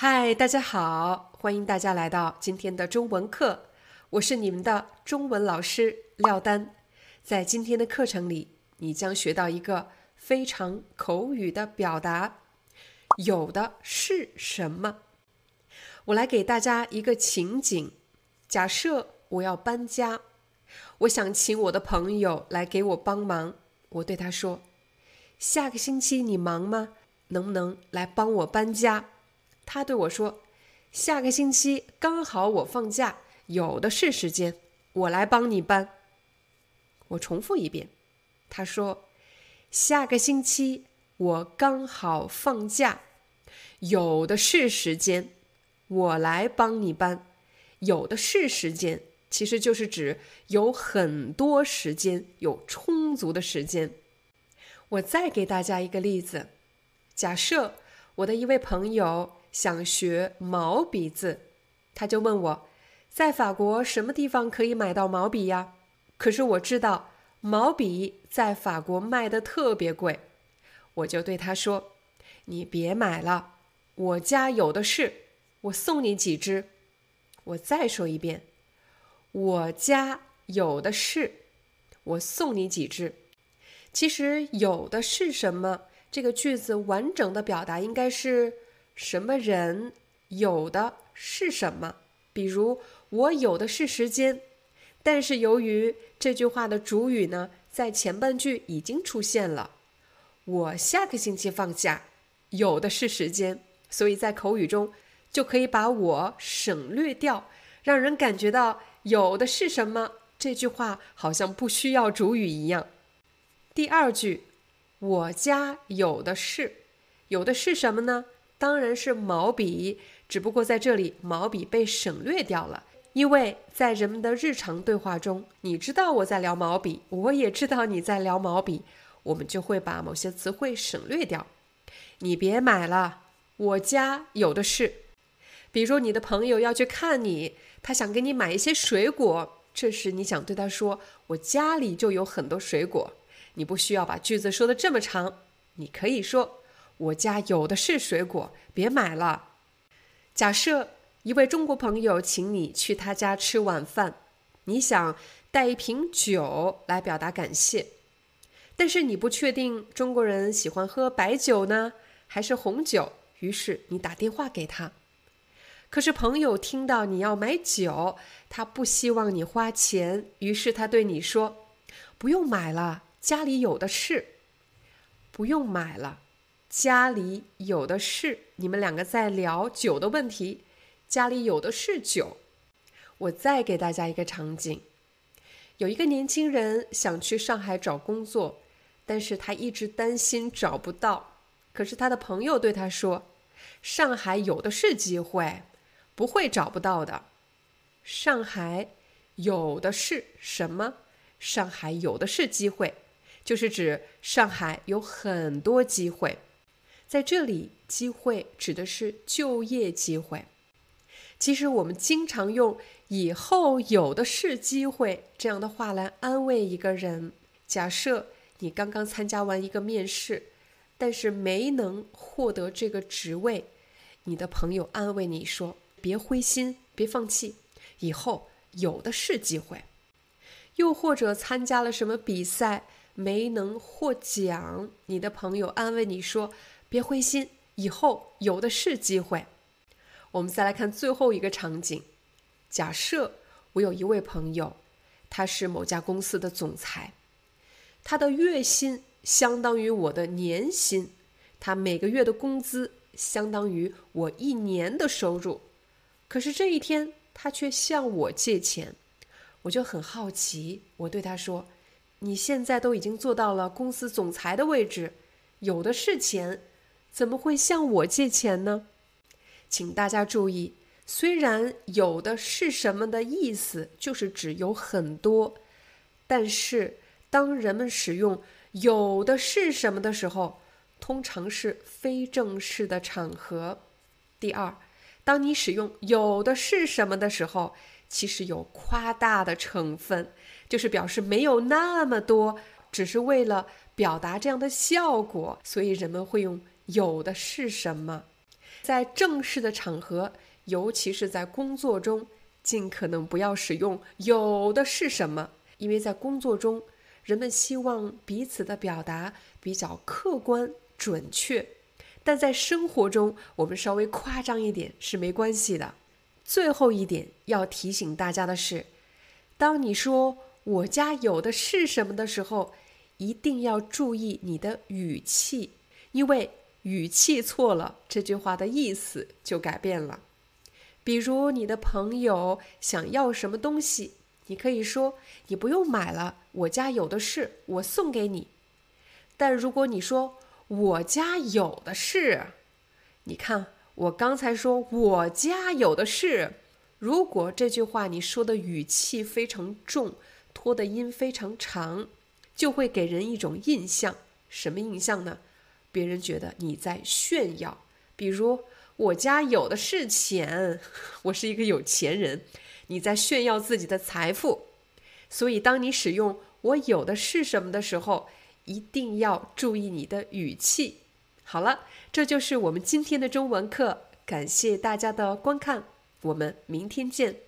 嗨，大家好，欢迎大家来到今天的中文课，我是你们的中文老师廖丹。在今天的课程里，你将学到一个非常口语的表达，有的是什么？我来给大家一个情景：假设我要搬家，我想请我的朋友来给我帮忙。我对他说：“下个星期你忙吗？能不能来帮我搬家？”他对我说：“下个星期刚好我放假，有的是时间，我来帮你搬。”我重复一遍，他说：“下个星期我刚好放假，有的是时间，我来帮你搬。”有的是时间，其实就是指有很多时间，有充足的时间。我再给大家一个例子，假设我的一位朋友。想学毛笔字，他就问我，在法国什么地方可以买到毛笔呀？可是我知道毛笔在法国卖的特别贵，我就对他说：“你别买了，我家有的是，我送你几支。”我再说一遍，我家有的是，我送你几支。其实有的是什么？这个句子完整的表达应该是。什么人有的是什么？比如我有的是时间，但是由于这句话的主语呢，在前半句已经出现了。我下个星期放假，有的是时间，所以在口语中就可以把我省略掉，让人感觉到有的是什么。这句话好像不需要主语一样。第二句，我家有的是，有的是什么呢？当然是毛笔，只不过在这里毛笔被省略掉了，因为在人们的日常对话中，你知道我在聊毛笔，我也知道你在聊毛笔，我们就会把某些词汇省略掉。你别买了，我家有的是。比如你的朋友要去看你，他想给你买一些水果，这时你想对他说：“我家里就有很多水果。”你不需要把句子说的这么长，你可以说。我家有的是水果，别买了。假设一位中国朋友请你去他家吃晚饭，你想带一瓶酒来表达感谢，但是你不确定中国人喜欢喝白酒呢，还是红酒，于是你打电话给他。可是朋友听到你要买酒，他不希望你花钱，于是他对你说：“不用买了，家里有的是。”不用买了。家里有的是，你们两个在聊酒的问题。家里有的是酒。我再给大家一个场景：有一个年轻人想去上海找工作，但是他一直担心找不到。可是他的朋友对他说：“上海有的是机会，不会找不到的。”上海有的是什么？上海有的是机会，就是指上海有很多机会。在这里，机会指的是就业机会。其实我们经常用“以后有的是机会”这样的话来安慰一个人。假设你刚刚参加完一个面试，但是没能获得这个职位，你的朋友安慰你说：“别灰心，别放弃，以后有的是机会。”又或者参加了什么比赛没能获奖，你的朋友安慰你说。别灰心，以后有的是机会。我们再来看最后一个场景：假设我有一位朋友，他是某家公司的总裁，他的月薪相当于我的年薪，他每个月的工资相当于我一年的收入。可是这一天，他却向我借钱，我就很好奇，我对他说：“你现在都已经做到了公司总裁的位置，有的是钱，怎么会向我借钱呢？”请大家注意，虽然“有的是什么”的意思就是指有很多，但是当人们使用“有的是什么”的时候，通常是非正式的场合。第二，当你使用“有的是什么”的时候，其实有夸大的成分，就是表示没有那么多，只是为了表达这样的效果，所以人们会用“有的是什么”。在正式的场合，尤其是在工作中，尽可能不要使用“有的是什么”，因为在工作中，人们希望彼此的表达比较客观准确。但在生活中，我们稍微夸张一点是没关系的。最后一点要提醒大家的是，当你说“我家有的是什么”的时候，一定要注意你的语气，因为语气错了，这句话的意思就改变了。比如你的朋友想要什么东西，你可以说：“你不用买了，我家有的是，我送给你。”但如果你说“我家有的是”，你看。我刚才说我家有的是，如果这句话你说的语气非常重，拖的音非常长，就会给人一种印象，什么印象呢？别人觉得你在炫耀，比如我家有的是钱，我是一个有钱人，你在炫耀自己的财富。所以，当你使用“我有的是什么”的时候，一定要注意你的语气。好了，这就是我们今天的中文课，感谢大家的观看，我们明天见。